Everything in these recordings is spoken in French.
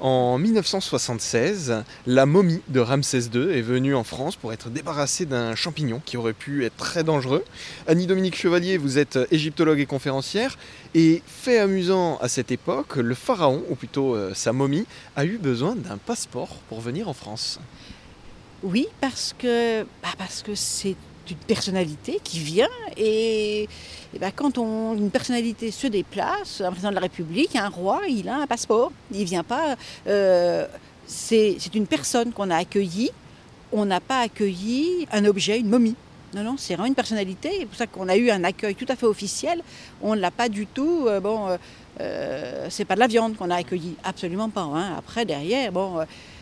En 1976, la momie de Ramsès II est venue en France pour être débarrassée d'un champignon qui aurait pu être très dangereux. Annie-Dominique Chevalier, vous êtes égyptologue et conférencière. Et fait amusant à cette époque, le pharaon, ou plutôt euh, sa momie, a eu besoin d'un passeport pour venir en France. Oui, parce que bah, parce que c'est une personnalité qui vient et, bah, quand on, une personnalité se déplace, un président de la République, un roi, il a un passeport. Il vient pas. Euh, c'est une personne qu'on a accueillie. On n'a pas accueilli un objet, une momie. Non, non, c'est vraiment une personnalité. C'est pour ça qu'on a eu un accueil tout à fait officiel. On ne l'a pas du tout. Euh, bon, euh, c'est pas de la viande qu'on a accueilli, absolument pas. Hein. Après, derrière, bon,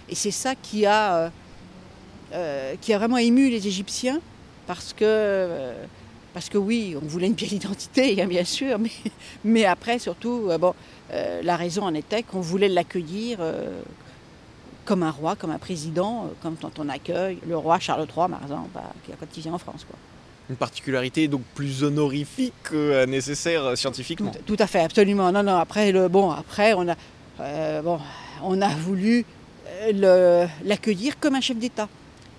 et c'est ça qui a, qui a vraiment ému les Égyptiens parce que, euh, parce que oui, on voulait une pièce d'identité, hein, bien sûr, mais, mais après, surtout, euh, bon, euh, la raison en était qu'on voulait l'accueillir comme un roi, comme un président, comme quand on accueille le roi Charles III, par exemple, bah, quand il vient en France. Quoi. Une particularité donc plus honorifique que nécessaire scientifiquement. Tout, à fait, absolument. Non, non. Après, le, bon, après, on a, bon, on a voulu l'accueillir comme un chef d'État.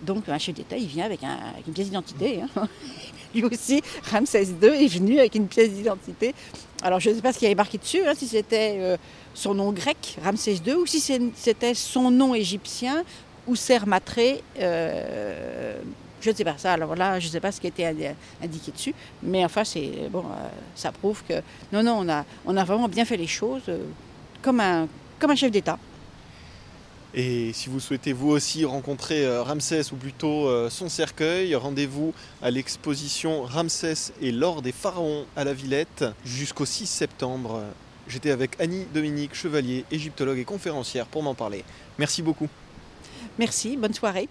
Donc un chef d'État, il vient avec, une pièce d'identité. Hein. Lui aussi, Ramsès II est venu avec une pièce d'identité. Alors je ne sais pas ce qu'il avait marqué dessus, hein, si c'était euh, son nom grec, Ramsès II, ou si c'était son nom égyptien, ou Matré. Euh, je ne sais pas ça. Alors là, je ne sais pas ce qui était indiqué dessus, mais enfin, c'est euh, ça prouve que non, non, on a, vraiment bien fait les choses comme un chef d'État. Et si vous souhaitez vous aussi rencontrer euh, Ramsès ou plutôt euh, son cercueil, rendez-vous à l'exposition Ramsès et l'or des pharaons à la Villette jusqu'au 6 septembre. J'étais avec Annie Dominique Chevalier, égyptologue et conférencière pour m'en parler. Merci beaucoup. Merci, bonne soirée.